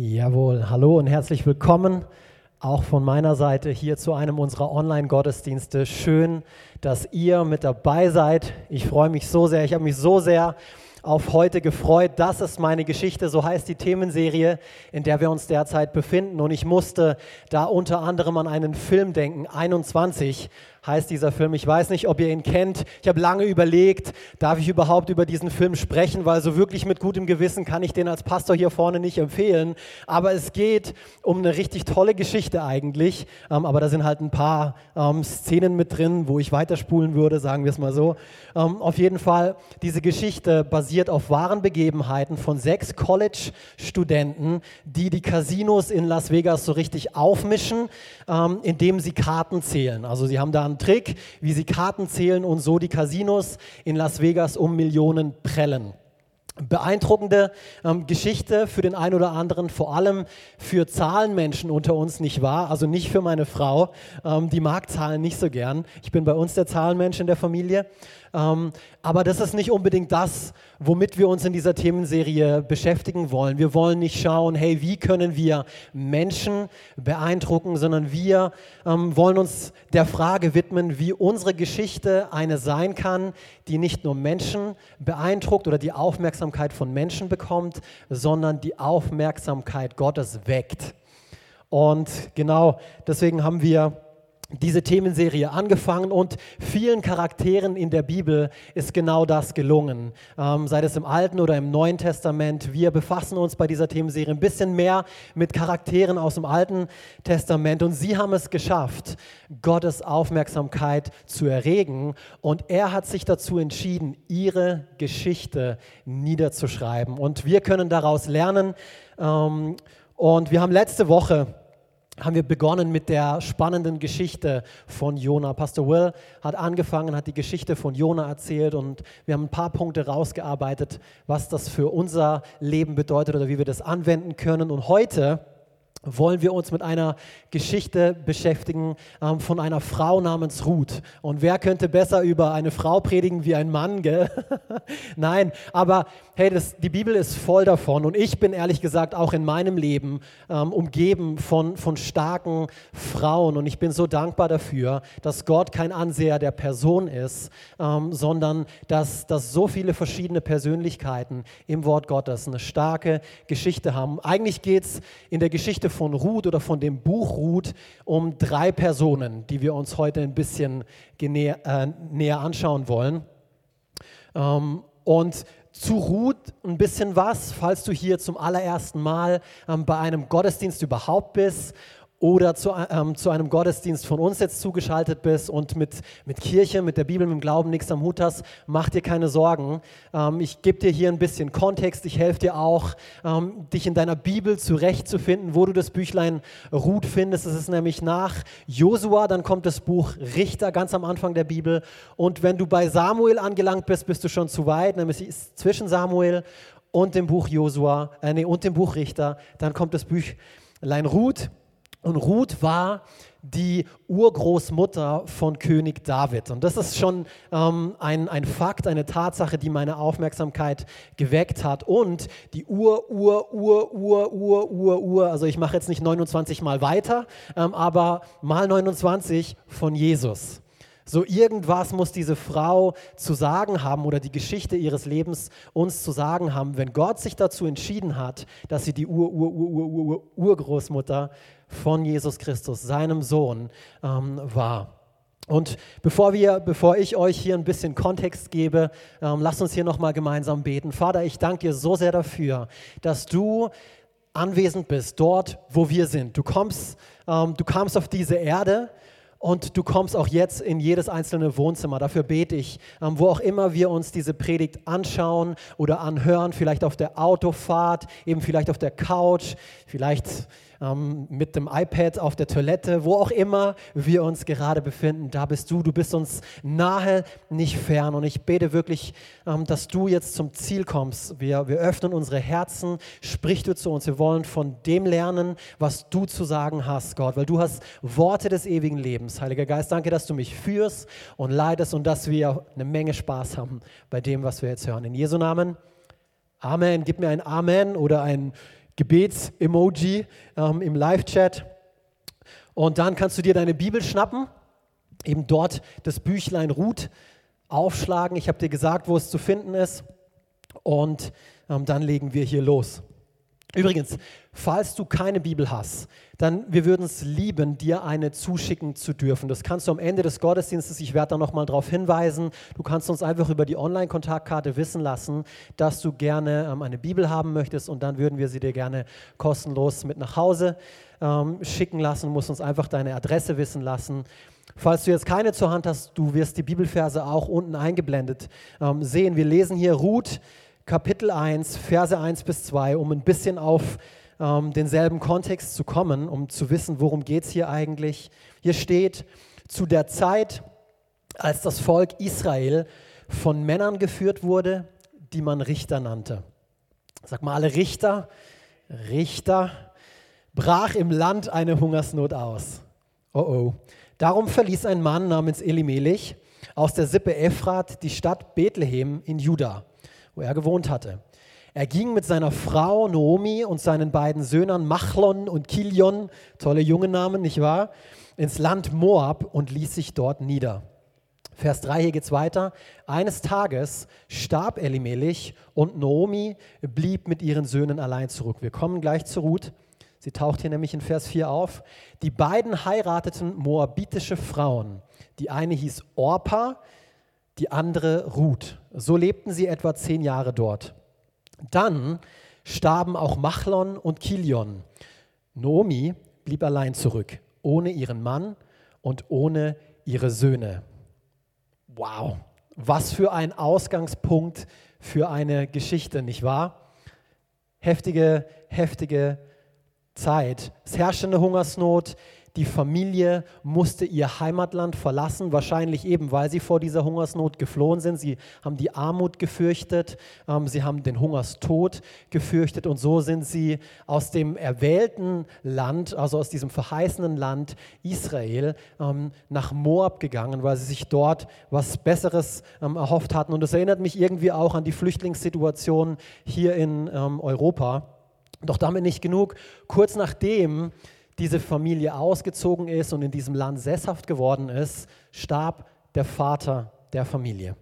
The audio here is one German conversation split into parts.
Jawohl, hallo und herzlich willkommen auch von meiner Seite hier zu einem unserer Online-Gottesdienste. Schön, dass ihr mit dabei seid. Ich freue mich so sehr, ich habe mich so sehr auf heute gefreut. Das ist meine Geschichte, so heißt die Themenserie, in der wir uns derzeit befinden. Und ich musste da unter anderem an einen Film denken, 21 heißt dieser Film. Ich weiß nicht, ob ihr ihn kennt. Ich habe lange überlegt, darf ich überhaupt über diesen Film sprechen, weil so wirklich mit gutem Gewissen kann ich den als Pastor hier vorne nicht empfehlen. Aber es geht um eine richtig tolle Geschichte eigentlich. Ähm, aber da sind halt ein paar ähm, Szenen mit drin, wo ich weiterspulen würde, sagen wir es mal so. Ähm, auf jeden Fall, diese Geschichte basiert auf wahren Begebenheiten von sechs College-Studenten, die die Casinos in Las Vegas so richtig aufmischen, ähm, indem sie Karten zählen. Also sie haben da einen Trick, wie sie Karten zählen und so die Casinos in Las Vegas um Millionen prellen. Beeindruckende ähm, Geschichte für den einen oder anderen, vor allem für Zahlenmenschen unter uns, nicht wahr? Also nicht für meine Frau, ähm, die mag Zahlen nicht so gern. Ich bin bei uns der Zahlenmensch in der Familie. Ähm, aber das ist nicht unbedingt das, womit wir uns in dieser Themenserie beschäftigen wollen. Wir wollen nicht schauen, hey, wie können wir Menschen beeindrucken, sondern wir ähm, wollen uns der Frage widmen, wie unsere Geschichte eine sein kann, die nicht nur Menschen beeindruckt oder die Aufmerksamkeit von Menschen bekommt, sondern die Aufmerksamkeit Gottes weckt. Und genau deswegen haben wir diese Themenserie angefangen und vielen Charakteren in der Bibel ist genau das gelungen. Ähm, sei es im Alten oder im Neuen Testament. Wir befassen uns bei dieser Themenserie ein bisschen mehr mit Charakteren aus dem Alten Testament und sie haben es geschafft, Gottes Aufmerksamkeit zu erregen und er hat sich dazu entschieden, ihre Geschichte niederzuschreiben und wir können daraus lernen. Ähm, und wir haben letzte Woche haben wir begonnen mit der spannenden Geschichte von Jona. Pastor Will hat angefangen, hat die Geschichte von Jona erzählt und wir haben ein paar Punkte rausgearbeitet, was das für unser Leben bedeutet oder wie wir das anwenden können. Und heute wollen wir uns mit einer Geschichte beschäftigen ähm, von einer Frau namens Ruth. Und wer könnte besser über eine Frau predigen wie ein Mann, gell? Nein, aber hey, das, die Bibel ist voll davon. Und ich bin ehrlich gesagt auch in meinem Leben ähm, umgeben von, von starken Frauen. Und ich bin so dankbar dafür, dass Gott kein Anseher der Person ist, ähm, sondern dass, dass so viele verschiedene Persönlichkeiten im Wort Gottes eine starke Geschichte haben. Eigentlich geht es in der Geschichte Geschichte von Ruth oder von dem Buch Ruth um drei Personen, die wir uns heute ein bisschen näher, äh, näher anschauen wollen. Ähm, und zu Ruth ein bisschen was, falls du hier zum allerersten Mal ähm, bei einem Gottesdienst überhaupt bist oder zu, ähm, zu einem Gottesdienst von uns jetzt zugeschaltet bist und mit, mit Kirche, mit der Bibel, mit dem Glauben nichts am Hut hast, mach dir keine Sorgen. Ähm, ich gebe dir hier ein bisschen Kontext. Ich helfe dir auch, ähm, dich in deiner Bibel zurechtzufinden, wo du das Büchlein Ruth findest. Es ist nämlich nach Josua, dann kommt das Buch Richter ganz am Anfang der Bibel. Und wenn du bei Samuel angelangt bist, bist du schon zu weit, nämlich ist zwischen Samuel und dem Buch Josua, äh, nee, und dem Buch Richter. Dann kommt das Büchlein Ruth. Und Ruth war die Urgroßmutter von König David. Und das ist schon ähm, ein, ein Fakt, eine Tatsache, die meine Aufmerksamkeit geweckt hat. Und die Ur, Ur, Ur, Ur, Ur, Ur, Ur, also ich mache jetzt nicht 29 mal weiter, ähm, aber mal 29 von Jesus. So irgendwas muss diese Frau zu sagen haben oder die Geschichte ihres Lebens uns zu sagen haben, wenn Gott sich dazu entschieden hat, dass sie die Ur-Ur-Ur-Ur-Urgroßmutter von Jesus Christus, seinem Sohn, ähm, war. Und bevor, wir, bevor ich euch hier ein bisschen Kontext gebe, ähm, lasst uns hier nochmal gemeinsam beten. Vater, ich danke dir so sehr dafür, dass du anwesend bist, dort, wo wir sind. Du kommst, ähm, du kamst auf diese Erde und du kommst auch jetzt in jedes einzelne Wohnzimmer. Dafür bete ich, ähm, wo auch immer wir uns diese Predigt anschauen oder anhören, vielleicht auf der Autofahrt, eben vielleicht auf der Couch, vielleicht mit dem iPad auf der Toilette, wo auch immer wir uns gerade befinden, da bist du. Du bist uns nahe, nicht fern. Und ich bete wirklich, ähm, dass du jetzt zum Ziel kommst. Wir, wir öffnen unsere Herzen, sprich du zu uns. Wir wollen von dem lernen, was du zu sagen hast, Gott, weil du hast Worte des ewigen Lebens. Heiliger Geist, danke, dass du mich führst und leidest und dass wir eine Menge Spaß haben bei dem, was wir jetzt hören. In Jesu Namen. Amen. Gib mir ein Amen oder ein Gebets-Emoji ähm, im Live-Chat. Und dann kannst du dir deine Bibel schnappen, eben dort das Büchlein Ruth aufschlagen. Ich habe dir gesagt, wo es zu finden ist. Und ähm, dann legen wir hier los. Übrigens, falls du keine Bibel hast, dann wir würden es lieben, dir eine zuschicken zu dürfen. Das kannst du am Ende des Gottesdienstes, ich werde da nochmal darauf hinweisen, du kannst uns einfach über die Online-Kontaktkarte wissen lassen, dass du gerne ähm, eine Bibel haben möchtest und dann würden wir sie dir gerne kostenlos mit nach Hause ähm, schicken lassen. Du musst uns einfach deine Adresse wissen lassen. Falls du jetzt keine zur Hand hast, du wirst die Bibelverse auch unten eingeblendet ähm, sehen. Wir lesen hier Ruth Kapitel 1, Verse 1 bis 2, um ein bisschen auf ähm, denselben Kontext zu kommen, um zu wissen, worum geht es hier eigentlich. Hier steht, zu der Zeit, als das Volk Israel von Männern geführt wurde, die man Richter nannte. Sag mal alle Richter, Richter, brach im Land eine Hungersnot aus. Oh oh. Darum verließ ein Mann namens Elimelech aus der Sippe Ephrat die Stadt Bethlehem in Juda wo er gewohnt hatte. Er ging mit seiner Frau Naomi und seinen beiden Söhnen Machlon und Kilion, tolle junge Namen, nicht wahr, ins Land Moab und ließ sich dort nieder. Vers 3, hier geht es weiter. Eines Tages starb Elimelech und Naomi blieb mit ihren Söhnen allein zurück. Wir kommen gleich zu Ruth. Sie taucht hier nämlich in Vers 4 auf. Die beiden heirateten moabitische Frauen. Die eine hieß Orpa, die andere Ruth. So lebten sie etwa zehn Jahre dort. Dann starben auch Machlon und Kilion. Nomi blieb allein zurück, ohne ihren Mann und ohne ihre Söhne. Wow, was für ein Ausgangspunkt für eine Geschichte, nicht wahr? Heftige, heftige Zeit. Es herrschte eine Hungersnot, die Familie musste ihr Heimatland verlassen, wahrscheinlich eben, weil sie vor dieser Hungersnot geflohen sind. Sie haben die Armut gefürchtet, ähm, sie haben den Hungerstod gefürchtet und so sind sie aus dem erwählten Land, also aus diesem verheißenen Land Israel, ähm, nach Moab gegangen, weil sie sich dort was Besseres ähm, erhofft hatten. Und das erinnert mich irgendwie auch an die Flüchtlingssituation hier in ähm, Europa. Doch damit nicht genug. Kurz nachdem diese Familie ausgezogen ist und in diesem Land sesshaft geworden ist, starb der Vater der Familie.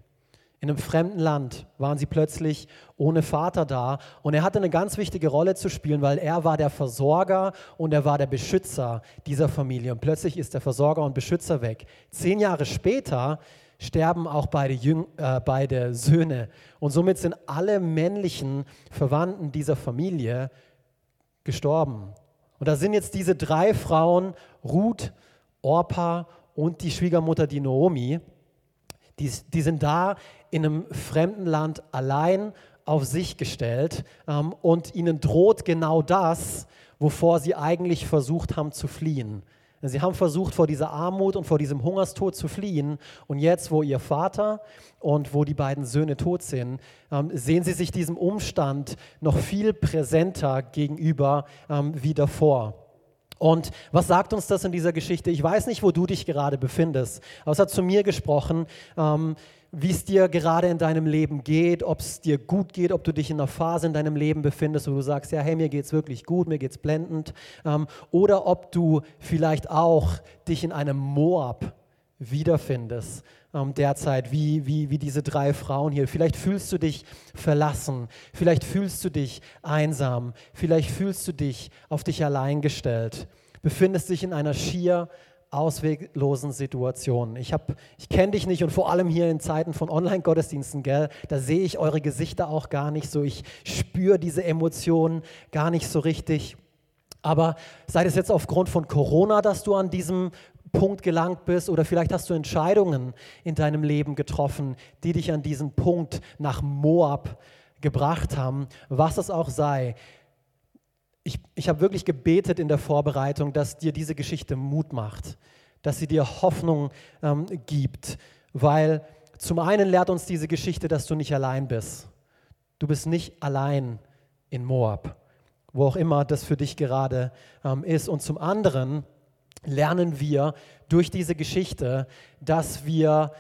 In einem fremden Land waren sie plötzlich ohne Vater da und er hatte eine ganz wichtige Rolle zu spielen, weil er war der Versorger und er war der Beschützer dieser Familie. Und plötzlich ist der Versorger und Beschützer weg. Zehn Jahre später sterben auch beide, Jüng, äh, beide Söhne und somit sind alle männlichen Verwandten dieser Familie gestorben. Und da sind jetzt diese drei Frauen, Ruth, Orpa und die Schwiegermutter, die Naomi, die, die sind da in einem fremden Land allein auf sich gestellt ähm, und ihnen droht genau das, wovor sie eigentlich versucht haben zu fliehen. Sie haben versucht, vor dieser Armut und vor diesem Hungerstod zu fliehen. Und jetzt, wo ihr Vater und wo die beiden Söhne tot sind, ähm, sehen sie sich diesem Umstand noch viel präsenter gegenüber ähm, wie davor. Und was sagt uns das in dieser Geschichte? Ich weiß nicht, wo du dich gerade befindest, aber es hat zu mir gesprochen. Ähm, wie es dir gerade in deinem Leben geht, ob es dir gut geht, ob du dich in einer Phase in deinem Leben befindest, wo du sagst, ja, hey, mir geht es wirklich gut, mir geht es blendend, ähm, oder ob du vielleicht auch dich in einem Moab wiederfindest ähm, derzeit, wie, wie, wie diese drei Frauen hier. Vielleicht fühlst du dich verlassen, vielleicht fühlst du dich einsam, vielleicht fühlst du dich auf dich allein gestellt, befindest dich in einer schier ausweglosen Situationen. Ich, ich kenne dich nicht und vor allem hier in Zeiten von Online-Gottesdiensten, gell, da sehe ich eure Gesichter auch gar nicht so. Ich spüre diese Emotionen gar nicht so richtig. Aber sei es jetzt aufgrund von Corona, dass du an diesem Punkt gelangt bist oder vielleicht hast du Entscheidungen in deinem Leben getroffen, die dich an diesen Punkt nach Moab gebracht haben, was es auch sei ich, ich habe wirklich gebetet in der Vorbereitung, dass dir diese Geschichte Mut macht, dass sie dir Hoffnung ähm, gibt, weil zum einen lehrt uns diese Geschichte, dass du nicht allein bist. Du bist nicht allein in Moab, wo auch immer das für dich gerade ähm, ist. Und zum anderen lernen wir durch diese Geschichte, dass wir,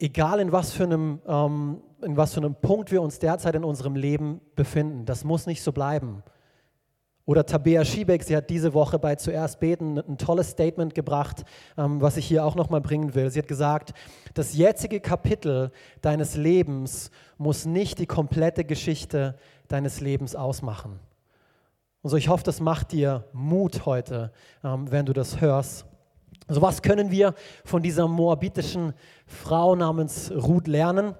egal in was für einem, ähm, in was für einem Punkt wir uns derzeit in unserem Leben befinden, das muss nicht so bleiben Oder Tabea Schiebeck, sie hat diese Woche bei Zuerst Beten ein tolles Statement gebracht, ähm, was ich hier auch nochmal bringen will. Sie hat gesagt, das jetzige Kapitel deines Lebens muss nicht die komplette Geschichte deines Lebens ausmachen. Und so, ich hoffe, das macht dir Mut heute, ähm, wenn du das hörst. Also was können wir von dieser moabitischen Frau namens Ruth lernen,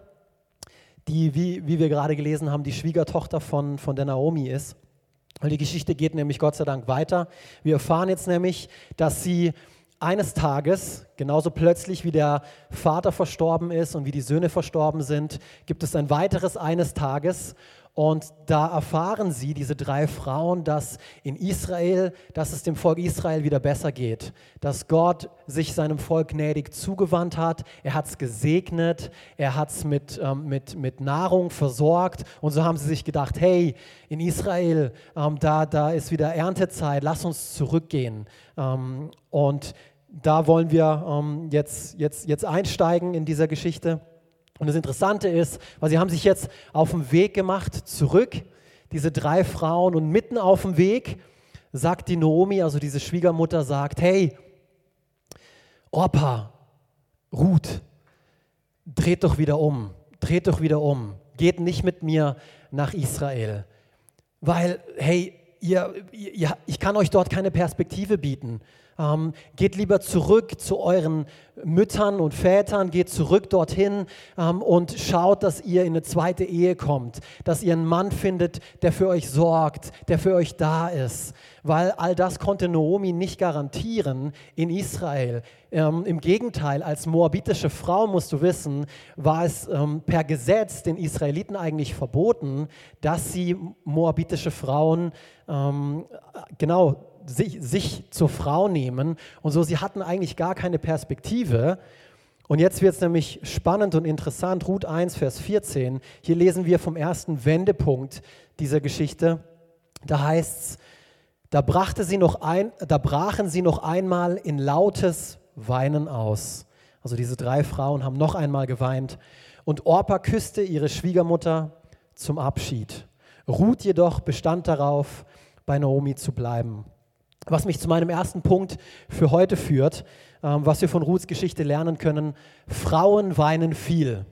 die, wie, wie wir gerade gelesen haben, die Schwiegertochter von, von der Naomi ist? Und die Geschichte geht nämlich Gott sei Dank weiter. Wir erfahren jetzt nämlich, dass sie eines Tages, genauso plötzlich wie der Vater verstorben ist und wie die Söhne verstorben sind, gibt es ein weiteres eines Tages und da erfahren sie, diese drei Frauen, dass in Israel, dass es dem Volk Israel wieder besser geht, dass Gott sich seinem Volk gnädig zugewandt hat, er hat es gesegnet, er hat es mit, ähm, mit, mit Nahrung versorgt. Und so haben sie sich gedacht, hey, in Israel, ähm, da, da ist wieder Erntezeit, lass uns zurückgehen. Ähm, und da wollen wir ähm, jetzt, jetzt, jetzt einsteigen in dieser Geschichte. Und das Interessante ist, weil sie haben sich jetzt auf den Weg gemacht zurück, diese drei Frauen, und mitten auf dem Weg sagt die Naomi, also diese Schwiegermutter, sagt, hey, Opa, Ruth, dreht doch wieder um, dreht doch wieder um, geht nicht mit mir nach Israel, weil, hey, ihr, ihr, ich kann euch dort keine Perspektive bieten. Ähm, geht lieber zurück zu euren Müttern und Vätern, geht zurück dorthin ähm, und schaut, dass ihr in eine zweite Ehe kommt, dass ihr einen Mann findet, der für euch sorgt, der für euch da ist. Weil all das konnte Naomi nicht garantieren in Israel. Ähm, Im Gegenteil, als moabitische Frau, musst du wissen, war es ähm, per Gesetz den Israeliten eigentlich verboten, dass sie moabitische Frauen ähm, genau sich, sich zur Frau nehmen und so, sie hatten eigentlich gar keine Perspektive. Und jetzt wird es nämlich spannend und interessant. Ruth 1, Vers 14. Hier lesen wir vom ersten Wendepunkt dieser Geschichte. Da heißt es, da, brachte sie noch ein, da brachen sie noch einmal in lautes Weinen aus. Also diese drei Frauen haben noch einmal geweint. Und Orpa küsste ihre Schwiegermutter zum Abschied. Ruth jedoch bestand darauf, bei Naomi zu bleiben. Was mich zu meinem ersten Punkt für heute führt, ähm, was wir von Ruths Geschichte lernen können. Frauen weinen viel.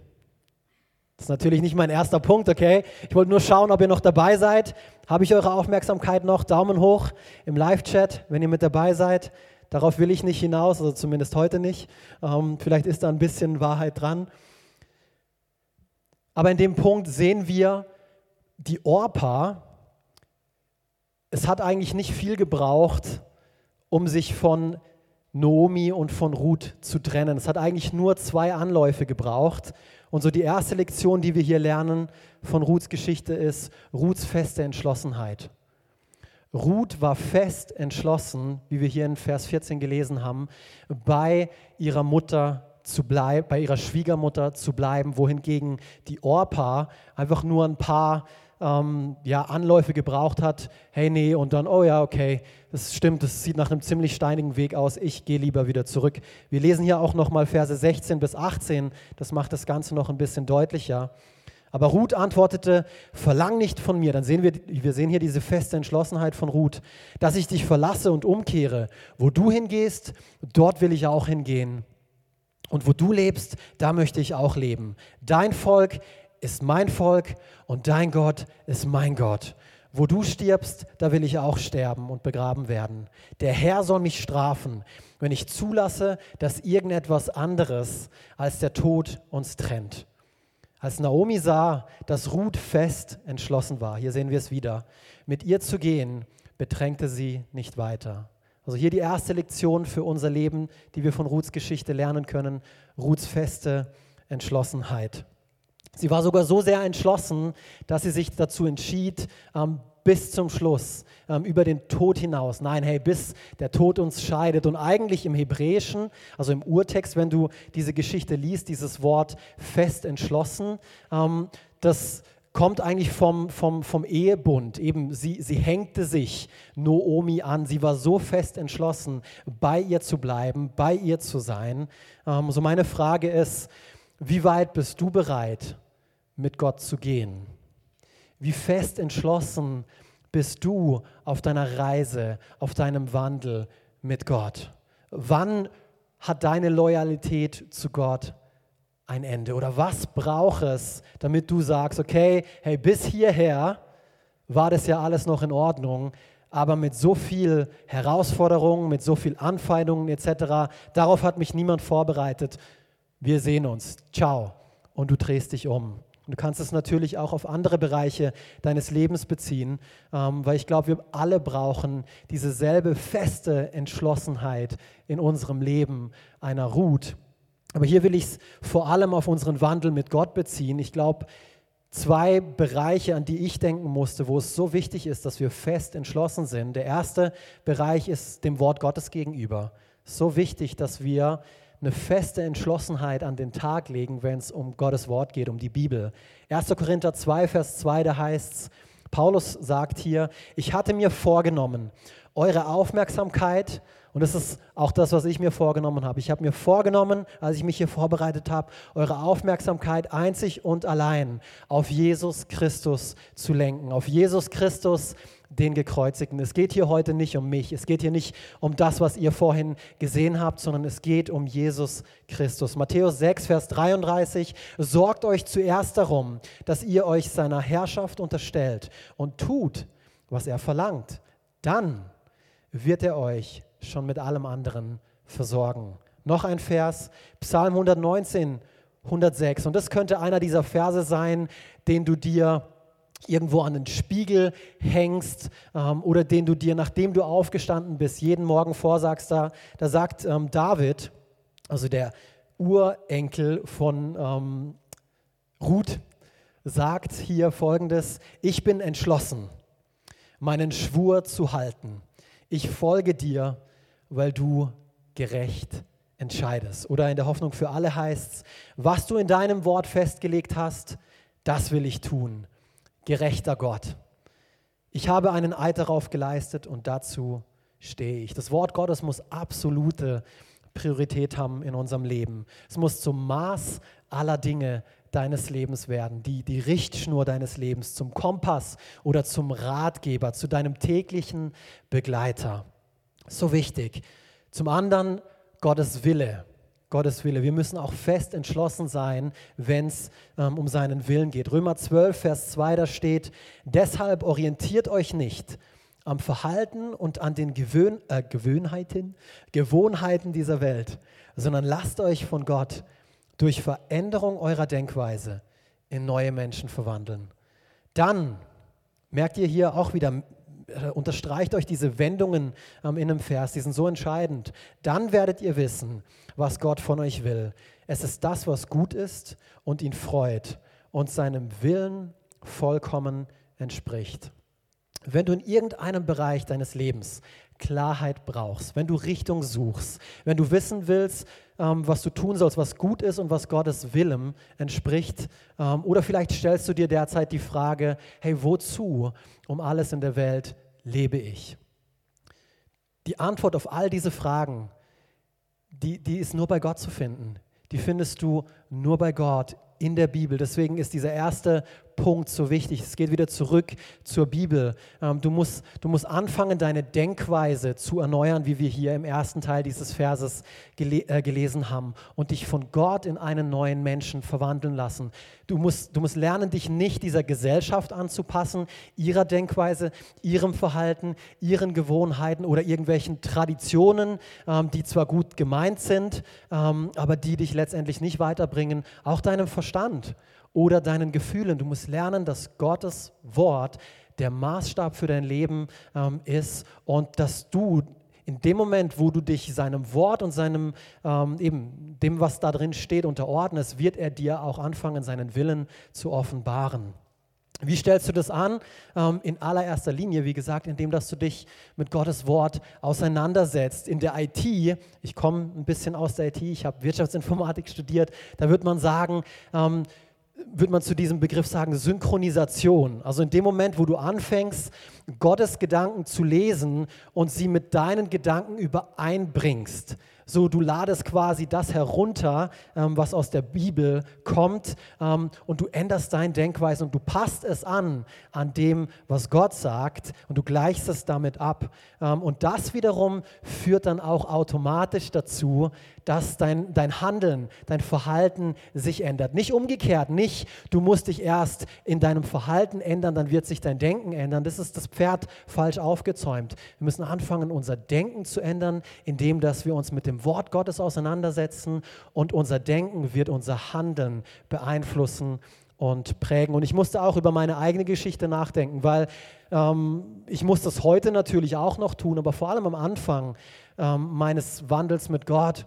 Das ist natürlich nicht mein erster Punkt, okay? Ich wollte nur schauen, ob ihr noch dabei seid. Habe ich eure Aufmerksamkeit noch? Daumen hoch im Live-Chat, wenn ihr mit dabei seid. Darauf will ich nicht hinaus, also zumindest heute nicht. Ähm, vielleicht ist da ein bisschen Wahrheit dran. Aber in dem Punkt sehen wir die Orpa, es hat eigentlich nicht viel gebraucht, um sich von Naomi und von Ruth zu trennen. Es hat eigentlich nur zwei Anläufe gebraucht. Und so die erste Lektion, die wir hier lernen von Ruths Geschichte ist Ruths feste Entschlossenheit. Ruth war fest entschlossen, wie wir hier in Vers 14 gelesen haben, bei ihrer Mutter zu bleiben, bei ihrer Schwiegermutter zu bleiben, wohingegen die Orpa einfach nur ein paar ähm, ja, Anläufe gebraucht hat, hey nee, und dann, oh ja, okay, das stimmt, das sieht nach einem ziemlich steinigen Weg aus, ich gehe lieber wieder zurück. Wir lesen hier auch nochmal Verse 16 bis 18, das macht das Ganze noch ein bisschen deutlicher. Aber Ruth antwortete, verlang nicht von mir. Dann sehen wir, wir sehen hier diese feste Entschlossenheit von Ruth, dass ich dich verlasse und umkehre. Wo du hingehst, dort will ich auch hingehen. Und wo du lebst, da möchte ich auch leben. Dein Volk ist mein Volk und dein Gott ist mein Gott. Wo du stirbst, da will ich auch sterben und begraben werden. Der Herr soll mich strafen, wenn ich zulasse, dass irgendetwas anderes als der Tod uns trennt. Als Naomi sah, dass Ruth fest entschlossen war, hier sehen wir es wieder, mit ihr zu gehen, bedrängte sie nicht weiter. Also hier die erste Lektion für unser Leben, die wir von Ruths Geschichte lernen können, Ruths feste Entschlossenheit. Sie war sogar so sehr entschlossen, dass sie sich dazu entschied, ähm, bis zum Schluss, ähm, über den Tod hinaus. Nein, hey, bis der Tod uns scheidet. Und eigentlich im Hebräischen, also im Urtext, wenn du diese Geschichte liest, dieses Wort fest entschlossen, ähm, das kommt eigentlich vom, vom, vom Ehebund. Eben, sie, sie hängte sich Noomi an. Sie war so fest entschlossen, bei ihr zu bleiben, bei ihr zu sein. Ähm, so meine Frage ist, wie weit bist du bereit, mit Gott zu gehen? Wie fest entschlossen bist du auf deiner Reise, auf deinem Wandel mit Gott? Wann hat deine Loyalität zu Gott ein Ende? Oder was braucht es, damit du sagst, okay, hey, bis hierher war das ja alles noch in Ordnung, aber mit so viel Herausforderungen, mit so viel Anfeindungen etc., darauf hat mich niemand vorbereitet. Wir sehen uns. Ciao. Und du drehst dich um. Du kannst es natürlich auch auf andere Bereiche deines Lebens beziehen, ähm, weil ich glaube, wir alle brauchen diese selbe feste Entschlossenheit in unserem Leben einer Ruth. Aber hier will ich es vor allem auf unseren Wandel mit Gott beziehen. Ich glaube, zwei Bereiche, an die ich denken musste, wo es so wichtig ist, dass wir fest entschlossen sind. Der erste Bereich ist dem Wort Gottes gegenüber. So wichtig, dass wir eine feste Entschlossenheit an den Tag legen, wenn es um Gottes Wort geht, um die Bibel. 1. Korinther 2, Vers 2, da heißt es, Paulus sagt hier, ich hatte mir vorgenommen, eure Aufmerksamkeit und das ist auch das, was ich mir vorgenommen habe. Ich habe mir vorgenommen, als ich mich hier vorbereitet habe, eure Aufmerksamkeit einzig und allein auf Jesus Christus zu lenken. Auf Jesus Christus, den Gekreuzigten. Es geht hier heute nicht um mich. Es geht hier nicht um das, was ihr vorhin gesehen habt, sondern es geht um Jesus Christus. Matthäus 6, Vers 33. Sorgt euch zuerst darum, dass ihr euch seiner Herrschaft unterstellt und tut, was er verlangt. Dann wird er euch schon mit allem anderen versorgen. Noch ein Vers, Psalm 119, 106. Und das könnte einer dieser Verse sein, den du dir irgendwo an den Spiegel hängst ähm, oder den du dir, nachdem du aufgestanden bist, jeden Morgen vorsagst. Da, da sagt ähm, David, also der Urenkel von ähm, Ruth, sagt hier folgendes, ich bin entschlossen, meinen Schwur zu halten. Ich folge dir weil du gerecht entscheidest. Oder in der Hoffnung für alle heißt es, was du in deinem Wort festgelegt hast, das will ich tun. Gerechter Gott. Ich habe einen Eid darauf geleistet und dazu stehe ich. Das Wort Gottes muss absolute Priorität haben in unserem Leben. Es muss zum Maß aller Dinge deines Lebens werden, die, die Richtschnur deines Lebens, zum Kompass oder zum Ratgeber, zu deinem täglichen Begleiter. So wichtig. Zum anderen Gottes Wille. Gottes Wille. Wir müssen auch fest entschlossen sein, wenn es ähm, um seinen Willen geht. Römer 12, Vers 2, da steht, deshalb orientiert euch nicht am Verhalten und an den Gewöhn, äh, Gewöhnheiten, Gewohnheiten dieser Welt, sondern lasst euch von Gott durch Veränderung eurer Denkweise in neue Menschen verwandeln. Dann merkt ihr hier auch wieder unterstreicht euch diese Wendungen ähm, in einem Vers, die sind so entscheidend. Dann werdet ihr wissen, was Gott von euch will. Es ist das, was gut ist und ihn freut und seinem Willen vollkommen entspricht. Wenn du in irgendeinem Bereich deines Lebens Klarheit brauchst, wenn du Richtung suchst, wenn du wissen willst, ähm, was du tun sollst, was gut ist und was Gottes Willen entspricht, ähm, oder vielleicht stellst du dir derzeit die Frage, hey, wozu um alles in der Welt lebe ich? Die Antwort auf all diese Fragen, die, die ist nur bei Gott zu finden. Die findest du nur bei Gott in der Bibel. Deswegen ist dieser erste Punkt so wichtig. Es geht wieder zurück zur Bibel. Ähm, du, musst, du musst anfangen, deine Denkweise zu erneuern, wie wir hier im ersten Teil dieses Verses gele äh, gelesen haben, und dich von Gott in einen neuen Menschen verwandeln lassen. Du musst, du musst lernen, dich nicht dieser Gesellschaft anzupassen, ihrer Denkweise, ihrem Verhalten, ihren Gewohnheiten oder irgendwelchen Traditionen, ähm, die zwar gut gemeint sind, ähm, aber die dich letztendlich nicht weiterbringen, auch deinem Verstand oder deinen Gefühlen. Du musst lernen, dass Gottes Wort der Maßstab für dein Leben ähm, ist und dass du in dem Moment, wo du dich seinem Wort und seinem ähm, eben dem, was da drin steht, unterordnest, wird er dir auch anfangen, seinen Willen zu offenbaren. Wie stellst du das an? Ähm, in allererster Linie, wie gesagt, indem dass du dich mit Gottes Wort auseinandersetzt. In der IT, ich komme ein bisschen aus der IT, ich habe Wirtschaftsinformatik studiert, da wird man sagen, ähm, würde man zu diesem Begriff sagen, Synchronisation. Also in dem Moment, wo du anfängst, Gottes Gedanken zu lesen und sie mit deinen Gedanken übereinbringst. So, du ladest quasi das herunter, ähm, was aus der Bibel kommt, ähm, und du änderst deine Denkweise und du passt es an, an dem, was Gott sagt, und du gleichst es damit ab. Ähm, und das wiederum führt dann auch automatisch dazu, dass dein, dein Handeln, dein Verhalten sich ändert. Nicht umgekehrt, nicht du musst dich erst in deinem Verhalten ändern, dann wird sich dein Denken ändern. Das ist das Pferd falsch aufgezäumt. Wir müssen anfangen, unser Denken zu ändern, indem dass wir uns mit dem Wort Gottes auseinandersetzen und unser Denken wird unser Handeln beeinflussen und prägen. Und ich musste auch über meine eigene Geschichte nachdenken, weil ähm, ich muss das heute natürlich auch noch tun, aber vor allem am Anfang ähm, meines Wandels mit Gott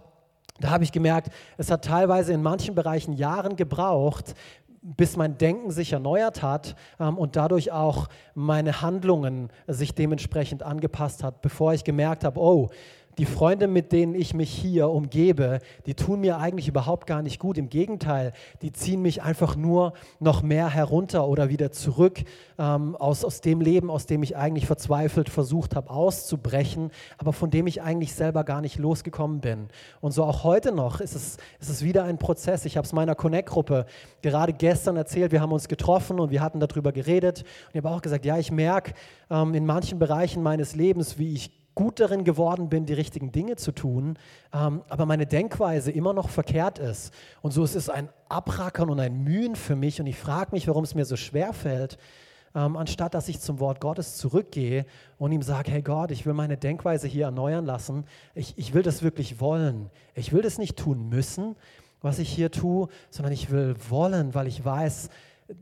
da habe ich gemerkt, es hat teilweise in manchen Bereichen Jahren gebraucht, bis mein Denken sich erneuert hat ähm, und dadurch auch meine Handlungen sich dementsprechend angepasst hat, bevor ich gemerkt habe, oh, die Freunde, mit denen ich mich hier umgebe, die tun mir eigentlich überhaupt gar nicht gut. Im Gegenteil, die ziehen mich einfach nur noch mehr herunter oder wieder zurück ähm, aus, aus dem Leben, aus dem ich eigentlich verzweifelt versucht habe auszubrechen, aber von dem ich eigentlich selber gar nicht losgekommen bin. Und so auch heute noch ist es, ist es wieder ein Prozess. Ich habe es meiner Connect-Gruppe gerade gestern erzählt. Wir haben uns getroffen und wir hatten darüber geredet. Und ich habe auch gesagt, ja, ich merke ähm, in manchen Bereichen meines Lebens, wie ich gut darin geworden bin, die richtigen Dinge zu tun, ähm, aber meine Denkweise immer noch verkehrt ist. Und so ist es ein Abrackern und ein Mühen für mich und ich frage mich, warum es mir so schwer fällt, ähm, anstatt dass ich zum Wort Gottes zurückgehe und ihm sage, hey Gott, ich will meine Denkweise hier erneuern lassen. Ich, ich will das wirklich wollen. Ich will das nicht tun müssen, was ich hier tue, sondern ich will wollen, weil ich weiß,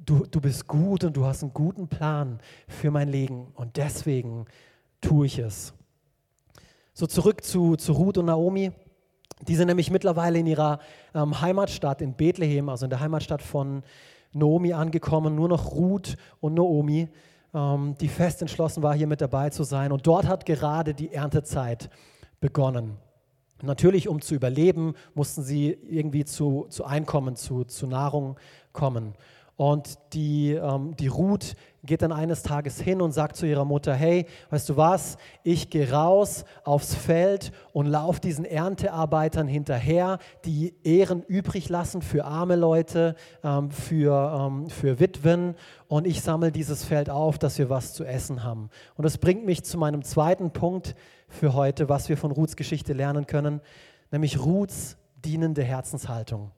du, du bist gut und du hast einen guten Plan für mein Leben. Und deswegen tue ich es. So zurück zu, zu Ruth und Naomi. Die sind nämlich mittlerweile in ihrer ähm, Heimatstadt in Bethlehem, also in der Heimatstadt von Naomi angekommen. Nur noch Ruth und Naomi, ähm, die fest entschlossen war, hier mit dabei zu sein. Und dort hat gerade die Erntezeit begonnen. Natürlich, um zu überleben, mussten sie irgendwie zu, zu Einkommen, zu, zu Nahrung kommen. Und die, ähm, die Ruth geht dann eines Tages hin und sagt zu ihrer Mutter, hey, weißt du was, ich gehe raus aufs Feld und laufe diesen Erntearbeitern hinterher, die Ehren übrig lassen für arme Leute, ähm, für, ähm, für Witwen und ich sammle dieses Feld auf, dass wir was zu essen haben. Und das bringt mich zu meinem zweiten Punkt für heute, was wir von Ruths Geschichte lernen können, nämlich Ruths dienende Herzenshaltung.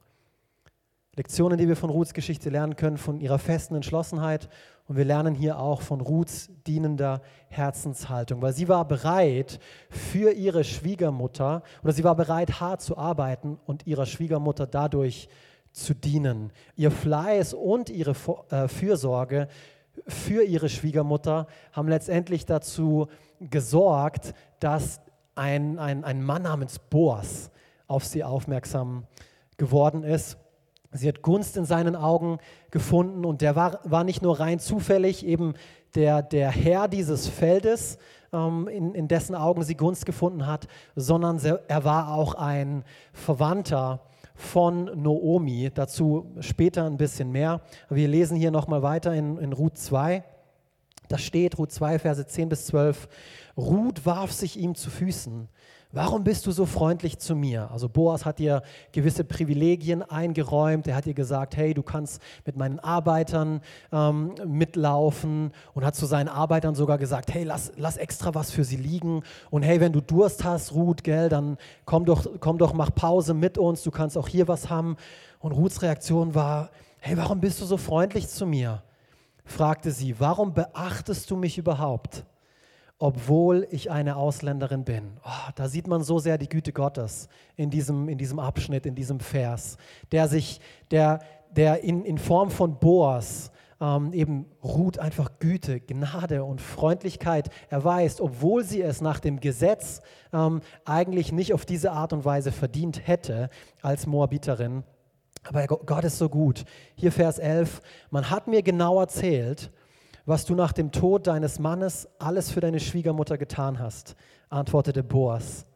Lektionen, die wir von Ruths Geschichte lernen können, von ihrer festen Entschlossenheit. Und wir lernen hier auch von Ruths dienender Herzenshaltung, weil sie war bereit für ihre Schwiegermutter oder sie war bereit, hart zu arbeiten und ihrer Schwiegermutter dadurch zu dienen. Ihr Fleiß und ihre äh, Fürsorge für ihre Schwiegermutter haben letztendlich dazu gesorgt, dass ein, ein, ein Mann namens Boas auf sie aufmerksam geworden ist Sie hat Gunst in seinen Augen gefunden und der war, war nicht nur rein zufällig eben der, der Herr dieses Feldes, ähm, in, in dessen Augen sie Gunst gefunden hat, sondern er war auch ein Verwandter von Noomi. Dazu später ein bisschen mehr. Wir lesen hier nochmal weiter in, in Ruth 2. Da steht, Ruth 2, Verse 10 bis 12, Ruth warf sich ihm zu Füßen Warum bist du so freundlich zu mir? Also Boas hat dir gewisse Privilegien eingeräumt. Er hat dir gesagt, hey, du kannst mit meinen Arbeitern ähm, mitlaufen und hat zu seinen Arbeitern sogar gesagt, hey, lass, lass extra was für sie liegen. Und hey, wenn du Durst hast, Ruth, gell, dann komm doch, komm doch, mach Pause mit uns. Du kannst auch hier was haben. Und Ruths Reaktion war, hey, warum bist du so freundlich zu mir? fragte sie, warum beachtest du mich überhaupt? Obwohl ich eine Ausländerin bin. Oh, da sieht man so sehr die Güte Gottes in diesem, in diesem Abschnitt, in diesem Vers, der sich, der, der in, in Form von Boas ähm, eben ruht einfach Güte, Gnade und Freundlichkeit erweist, obwohl sie es nach dem Gesetz ähm, eigentlich nicht auf diese Art und Weise verdient hätte als Moabiterin. Aber Gott ist so gut. Hier Vers 11, man hat mir genau erzählt, was du nach dem Tod deines Mannes alles für deine Schwiegermutter getan hast, antwortete Boas.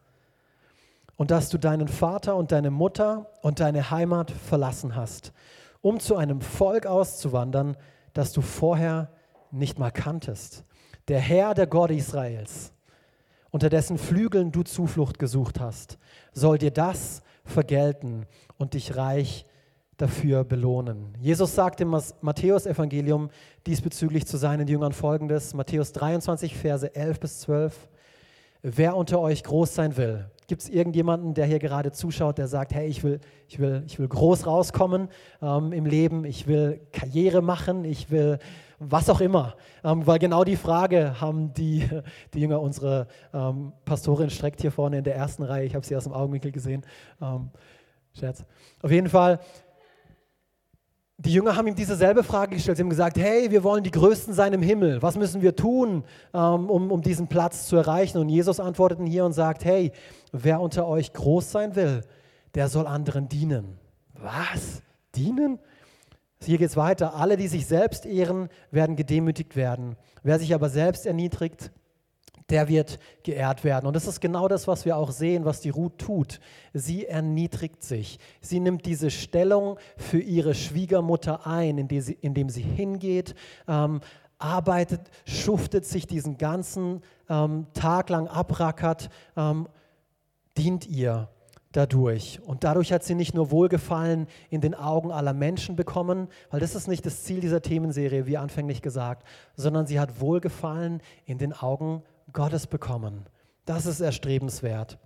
Und dass du deinen Vater und deine Mutter und deine Heimat verlassen hast um zu einem Volk auszuwandern, das du vorher nicht mal kanntest. Der Herr, der Gott Israels, unter dessen Flügeln du Zuflucht gesucht hast, soll dir das vergelten und dich reich dafür belohnen. Jesus sagt im Matthäus-Evangelium diesbezüglich zu seinen Jüngern folgendes: Matthäus 23, Verse 11 bis 12. Wer unter euch groß sein will, gibt es irgendjemanden, der hier gerade zuschaut, der sagt, hey, ich will, ich will, ich will groß rauskommen ähm, im Leben, ich will Karriere machen, ich will was auch immer. Ähm, weil genau die Frage haben die, die Jünger, unsere ähm, Pastorin streckt hier vorne in der ersten Reihe, ich habe sie aus dem Augenwinkel gesehen. Ähm, Scherz. Auf jeden Fall, die Jünger haben ihm dieselbe Frage gestellt. Sie haben gesagt, hey, wir wollen die Größten sein im Himmel. Was müssen wir tun, ähm, um, um diesen Platz zu erreichen? Und Jesus antwortet hier und sagt, hey, wer unter euch groß sein will, der soll anderen dienen. Was? Dienen? Hier geht es weiter. Alle, die sich selbst ehren, werden gedemütigt werden. Wer sich aber selbst erniedrigt, der wird geehrt werden. Und das ist genau das, was wir auch sehen, was die Ruth tut. Sie erniedrigt sich. Sie nimmt diese Stellung für ihre Schwiegermutter ein, indem sie, indem sie hingeht, ähm, arbeitet, schuftet sich diesen ganzen ähm, Tag lang abrackert, ähm, dient ihr dadurch. Und dadurch hat sie nicht nur Wohlgefallen in den Augen aller Menschen bekommen, weil das ist nicht das Ziel dieser Themenserie, wie anfänglich gesagt, sondern sie hat Wohlgefallen in den Augen Gottes bekommen. Das ist erstrebenswert.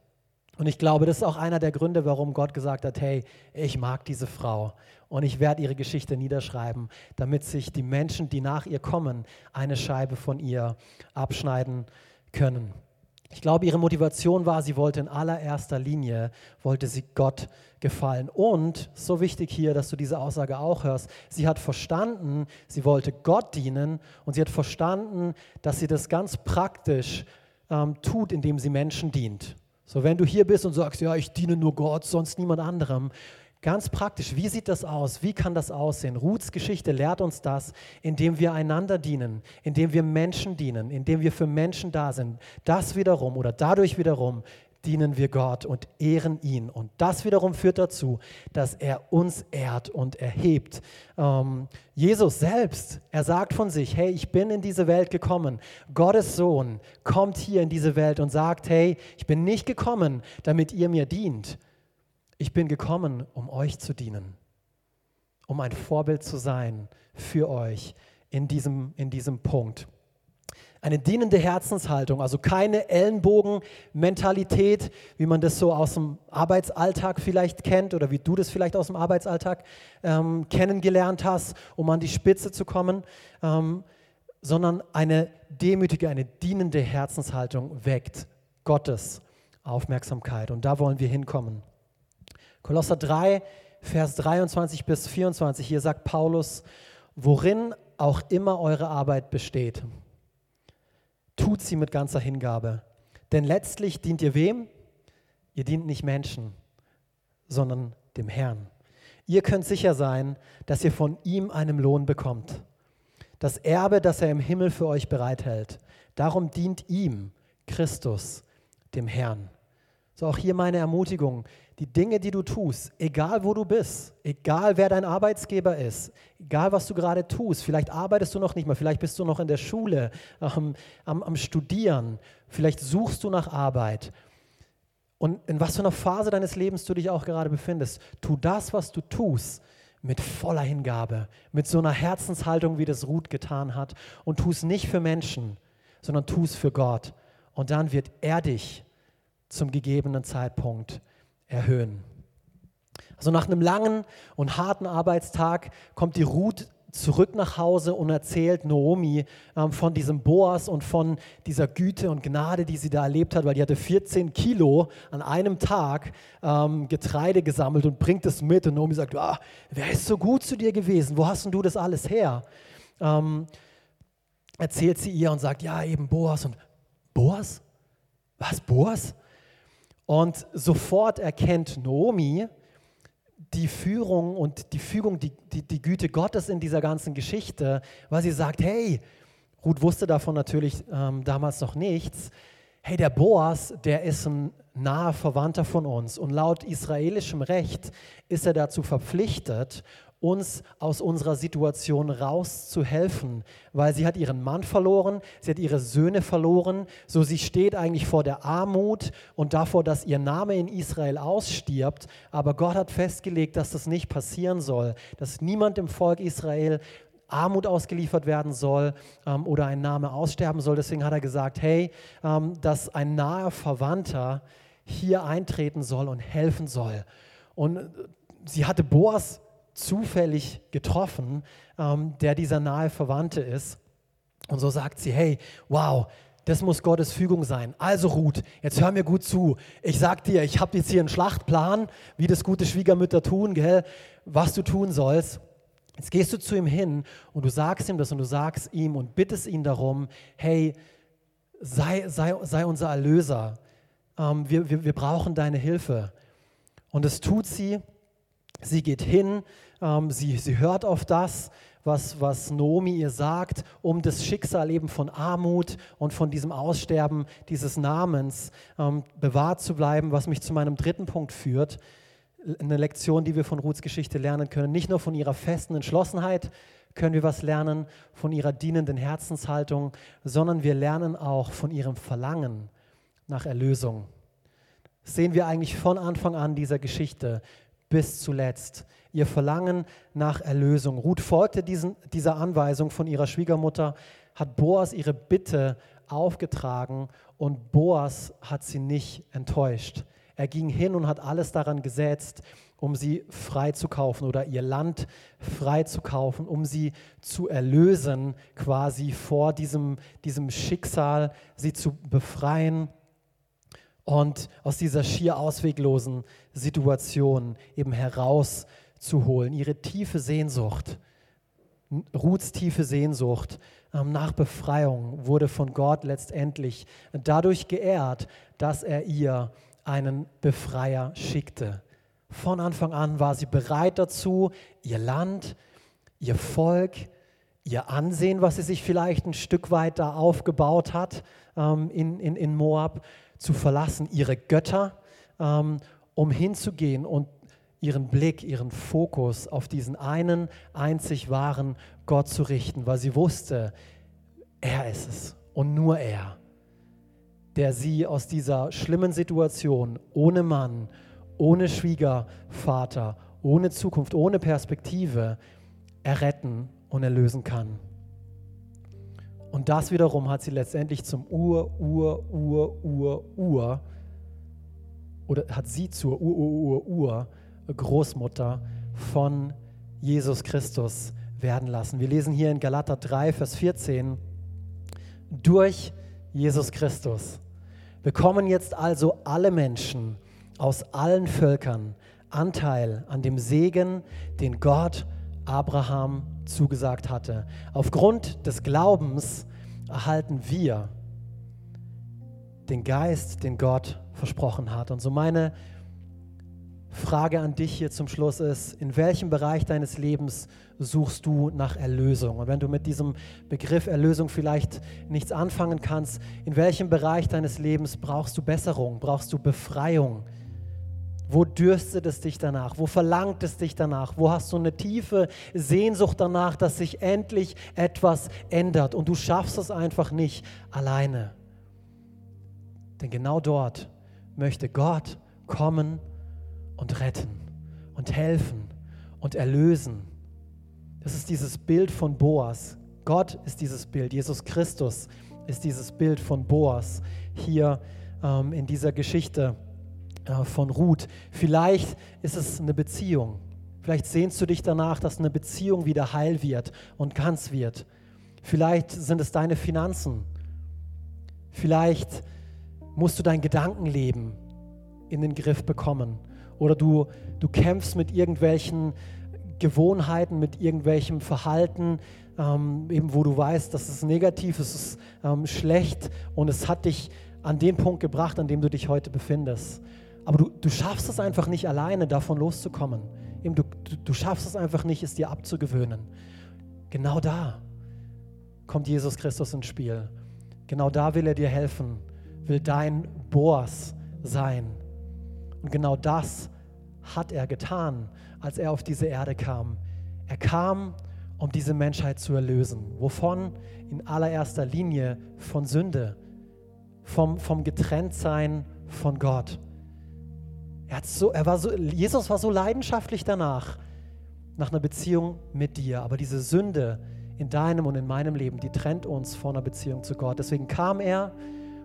Und ich glaube, das ist auch einer der Gründe, warum Gott gesagt hat, hey, ich mag diese Frau und ich werde ihre Geschichte niederschreiben, damit sich die Menschen, die nach ihr kommen, eine Scheibe von ihr abschneiden können. Ich glaube, ihre Motivation war, sie wollte in allererster Linie, wollte sie Gott gefallen. Und, so wichtig hier, dass du diese Aussage auch hörst, sie hat verstanden, sie wollte Gott dienen und sie hat verstanden, dass sie das ganz praktisch ähm, tut, indem sie Menschen dient. So, wenn du hier bist und sagst, ja, ich diene nur Gott, sonst niemand anderem, Ganz praktisch, wie sieht das aus? Wie kann das aussehen? Ruths Geschichte lehrt uns das, indem wir einander dienen, indem wir Menschen dienen, indem wir für Menschen da sind. Das wiederum oder dadurch wiederum dienen wir Gott und ehren ihn. Und das wiederum führt dazu, dass er uns ehrt und erhebt. Ähm, Jesus selbst, er sagt von sich, hey, ich bin in diese Welt gekommen. Gottes Sohn kommt hier in diese Welt und sagt, hey, ich bin nicht gekommen, damit ihr mir dient ich bin gekommen, um euch zu dienen, um ein Vorbild zu sein für euch in diesem, in diesem Punkt. Eine dienende Herzenshaltung, also keine Ellenbogenmentalität, wie man das so aus dem Arbeitsalltag vielleicht kennt oder wie du das vielleicht aus dem Arbeitsalltag ähm, kennengelernt hast, um an die Spitze zu kommen, ähm, sondern eine demütige, eine dienende Herzenshaltung weckt Gottes Aufmerksamkeit. Und da wollen wir hinkommen. Kolosser 3, Vers 23 bis 24, hier sagt Paulus, worin auch immer eure Arbeit besteht, tut sie mit ganzer Hingabe. Denn letztlich dient ihr wem? Ihr dient nicht Menschen, sondern dem Herrn. Ihr könnt sicher sein, dass ihr von ihm einen Lohn bekommt. Das Erbe, das er im Himmel für euch bereithält. Darum dient ihm, Christus, dem Herrn. So auch hier meine Ermutigung die Dinge, die du tust, egal wo du bist, egal wer dein Arbeitsgeber ist, egal was du gerade tust, vielleicht arbeitest du noch nicht mal, vielleicht bist du noch in der Schule, ähm, am, am Studieren, vielleicht suchst du nach Arbeit. Und in was für einer Phase deines Lebens du dich auch gerade befindest, tu das, was du tust, mit voller Hingabe, mit so einer Herzenshaltung, wie das Ruth getan hat. Und tu es nicht für Menschen, sondern tu es für Gott. Und dann wird er dich zum gegebenen Zeitpunkt erhöhen. Also nach einem langen und harten Arbeitstag kommt die Ruth zurück nach Hause und erzählt Naomi ähm, von diesem Boas und von dieser Güte und Gnade, die sie da erlebt hat, weil die hatte 14 Kilo an einem Tag ähm, Getreide gesammelt und bringt es mit. Und Naomi sagt, ah, wer ist so gut zu dir gewesen? Wo hast denn du das alles her? Ähm, erzählt sie ihr und sagt, ja, eben Boas. Und Boas? Was, Boas? Und sofort erkennt Naomi die Führung und die Fügung, die, die, die Güte Gottes in dieser ganzen Geschichte, weil sie sagt, hey, Ruth wusste davon natürlich ähm, damals noch nichts, hey, der Boas, der ist ein naher Verwandter von uns. Und laut israelischem Recht ist er dazu verpflichtet, uns aus unserer Situation rauszuhelfen, weil sie hat ihren Mann verloren, sie hat ihre Söhne verloren, so sie steht eigentlich vor der Armut und davor, dass ihr Name in Israel ausstirbt, aber Gott hat festgelegt, dass das nicht passieren soll, dass niemand im Volk Israel Armut ausgeliefert werden soll ähm, oder ein Name aussterben soll. Deswegen hat er gesagt, hey, ähm, dass ein naher Verwandter hier eintreten soll und helfen soll. Und äh, sie hatte Boas zufällig getroffen, ähm, der dieser nahe Verwandte ist. Und so sagt sie, hey, wow, das muss Gottes Fügung sein. Also Ruth, jetzt hör mir gut zu. Ich sag dir, ich habe jetzt hier einen Schlachtplan, wie das gute Schwiegermütter tun, gell, was du tun sollst. Jetzt gehst du zu ihm hin und du sagst ihm das und du sagst ihm und bittest ihn darum, hey, sei, sei, sei unser Erlöser. Ähm, wir, wir, wir brauchen deine Hilfe. Und das tut sie. Sie geht hin, ähm, sie, sie hört auf das, was, was Nomi ihr sagt, um das Schicksal eben von Armut und von diesem Aussterben dieses Namens ähm, bewahrt zu bleiben, was mich zu meinem dritten Punkt führt. Eine Lektion, die wir von Ruths Geschichte lernen können. Nicht nur von ihrer festen Entschlossenheit können wir was lernen, von ihrer dienenden Herzenshaltung, sondern wir lernen auch von ihrem Verlangen nach Erlösung. Sehen wir eigentlich von Anfang an dieser Geschichte bis zuletzt. Ihr Verlangen nach Erlösung. Ruth folgte diesen, dieser Anweisung von ihrer Schwiegermutter, hat Boas ihre Bitte aufgetragen und Boas hat sie nicht enttäuscht. Er ging hin und hat alles daran gesetzt, um sie frei zu kaufen oder ihr Land frei zu kaufen, um sie zu erlösen, quasi vor diesem, diesem Schicksal, sie zu befreien und aus dieser schier ausweglosen Situation eben herauszuholen. Ihre tiefe Sehnsucht, Ruths tiefe Sehnsucht ähm, nach Befreiung wurde von Gott letztendlich dadurch geehrt, dass er ihr einen Befreier schickte. Von Anfang an war sie bereit dazu, ihr Land, ihr Volk, ihr Ansehen, was sie sich vielleicht ein Stück weit da aufgebaut hat ähm, in, in, in Moab, zu verlassen, ihre Götter, ähm, um hinzugehen und ihren Blick, ihren Fokus auf diesen einen einzig wahren Gott zu richten, weil sie wusste, er ist es und nur er, der sie aus dieser schlimmen Situation ohne Mann, ohne Schwiegervater, ohne Zukunft, ohne Perspektive erretten und erlösen kann. Und das wiederum hat sie letztendlich zum Ur, Ur, Ur, Ur, Ur oder hat sie zur Ur, Ur, Ur, Ur Großmutter von Jesus Christus werden lassen. Wir lesen hier in Galater 3, Vers 14, durch Jesus Christus bekommen jetzt also alle Menschen aus allen Völkern Anteil an dem Segen, den Gott Abraham zugesagt hatte. Aufgrund des Glaubens erhalten wir den Geist, den Gott versprochen hat. Und so meine Frage an dich hier zum Schluss ist, in welchem Bereich deines Lebens suchst du nach Erlösung? Und wenn du mit diesem Begriff Erlösung vielleicht nichts anfangen kannst, in welchem Bereich deines Lebens brauchst du Besserung, brauchst du Befreiung? Wo dürstet es dich danach? Wo verlangt es dich danach? Wo hast du eine tiefe Sehnsucht danach, dass sich endlich etwas ändert und du schaffst es einfach nicht alleine? Denn genau dort möchte Gott kommen und retten und helfen und erlösen. Das ist dieses Bild von Boas. Gott ist dieses Bild. Jesus Christus ist dieses Bild von Boas hier ähm, in dieser Geschichte von Ruth. Vielleicht ist es eine Beziehung. Vielleicht sehnst du dich danach, dass eine Beziehung wieder heil wird und ganz wird. Vielleicht sind es deine Finanzen. Vielleicht musst du dein Gedankenleben in den Griff bekommen. Oder du, du kämpfst mit irgendwelchen Gewohnheiten, mit irgendwelchem Verhalten, ähm, eben wo du weißt, das ist negativ, es ist ähm, schlecht und es hat dich an den Punkt gebracht, an dem du dich heute befindest. Aber du, du schaffst es einfach nicht alleine, davon loszukommen. Eben, du, du, du schaffst es einfach nicht, es dir abzugewöhnen. Genau da kommt Jesus Christus ins Spiel. Genau da will er dir helfen, will dein Boas sein. Und genau das hat er getan, als er auf diese Erde kam. Er kam, um diese Menschheit zu erlösen. Wovon? In allererster Linie von Sünde, vom, vom Getrenntsein von Gott. Er hat so, er war so, Jesus war so leidenschaftlich danach, nach einer Beziehung mit dir. Aber diese Sünde in deinem und in meinem Leben, die trennt uns von einer Beziehung zu Gott. Deswegen kam er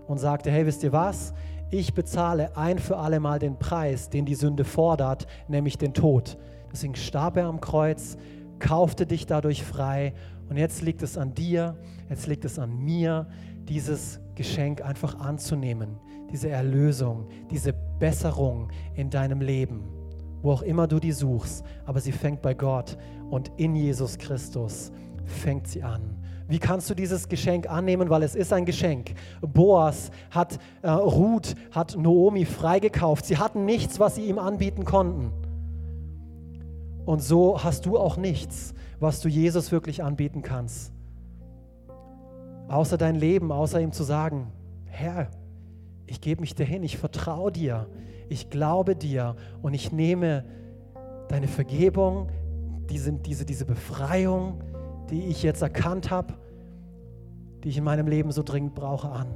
und sagte, hey, wisst ihr was? Ich bezahle ein für alle Mal den Preis, den die Sünde fordert, nämlich den Tod. Deswegen starb er am Kreuz, kaufte dich dadurch frei und jetzt liegt es an dir, jetzt liegt es an mir, dieses Geschenk einfach anzunehmen, diese Erlösung, diese Besserung in deinem Leben, wo auch immer du die suchst, aber sie fängt bei Gott und in Jesus Christus fängt sie an. Wie kannst du dieses Geschenk annehmen? Weil es ist ein Geschenk. Boas hat äh, Ruth, hat Noomi freigekauft. Sie hatten nichts, was sie ihm anbieten konnten. Und so hast du auch nichts, was du Jesus wirklich anbieten kannst. Außer dein Leben, außer ihm zu sagen, Herr, ich gebe mich dir hin, ich vertraue dir, ich glaube dir und ich nehme deine Vergebung, diese, diese, diese Befreiung, die ich jetzt erkannt habe, die ich in meinem Leben so dringend brauche, an.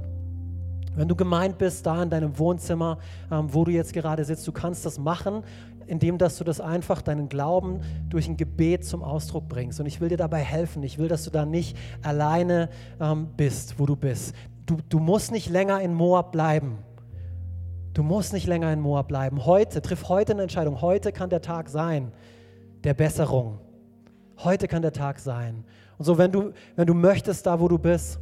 Wenn du gemeint bist, da in deinem Wohnzimmer, ähm, wo du jetzt gerade sitzt, du kannst das machen, indem dass du das einfach deinen Glauben durch ein Gebet zum Ausdruck bringst. Und ich will dir dabei helfen. Ich will, dass du da nicht alleine ähm, bist, wo du bist. Du, du musst nicht länger in Moab bleiben. Du musst nicht länger in Moab bleiben. Heute, triff heute eine Entscheidung. Heute kann der Tag sein der Besserung. Heute kann der Tag sein. Und so, wenn du, wenn du möchtest, da wo du bist,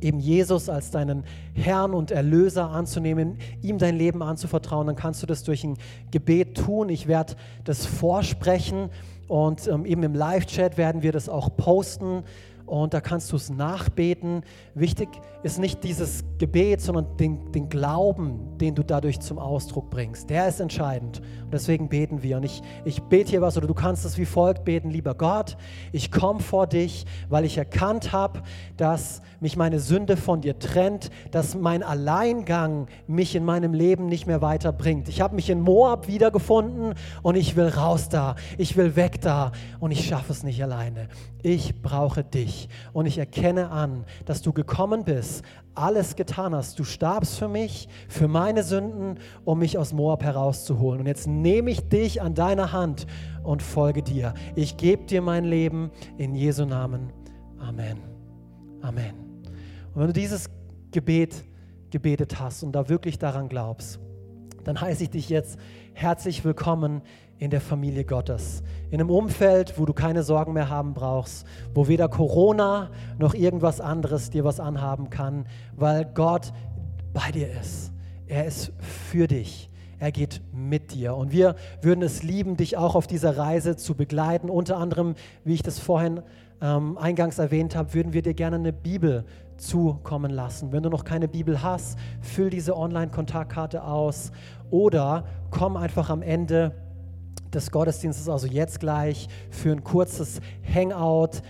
eben Jesus als deinen Herrn und Erlöser anzunehmen, ihm dein Leben anzuvertrauen, dann kannst du das durch ein Gebet tun. Ich werde das vorsprechen und ähm, eben im Live-Chat werden wir das auch posten und da kannst du es nachbeten. Wichtig ist nicht dieses Gebet, sondern den, den Glauben, den du dadurch zum Ausdruck bringst. Der ist entscheidend. Und deswegen beten wir. Und ich, ich bete hier was oder du kannst es wie folgt beten. Lieber Gott, ich komme vor dich, weil ich erkannt habe, dass mich meine Sünde von dir trennt, dass mein Alleingang mich in meinem Leben nicht mehr weiterbringt. Ich habe mich in Moab wiedergefunden und ich will raus da. Ich will weg da und ich schaffe es nicht alleine. Ich brauche dich und ich erkenne an, dass du gekommen bist, alles getan hast. Du starbst für mich, für meine Sünden, um mich aus Moab herauszuholen. Und jetzt nehme ich dich an deiner Hand und folge dir. Ich gebe dir mein Leben in Jesu Namen. Amen. Amen. Und wenn du dieses Gebet gebetet hast und da wirklich daran glaubst, dann heiße ich dich jetzt herzlich willkommen in der Familie Gottes. In einem Umfeld, wo du keine Sorgen mehr haben brauchst, wo weder Corona noch irgendwas anderes dir was anhaben kann, weil Gott bei dir ist. Er ist für dich. Er geht mit dir. Und wir würden es lieben, dich auch auf dieser Reise zu begleiten. Unter anderem, wie ich das vorhin ähm, eingangs erwähnt habe, würden wir dir gerne eine Bibel zukommen lassen. Wenn du noch keine Bibel hast, füll diese Online-Kontaktkarte aus oder komm einfach am Ende des Gottesdienstes, also jetzt gleich, für ein kurzes Hangout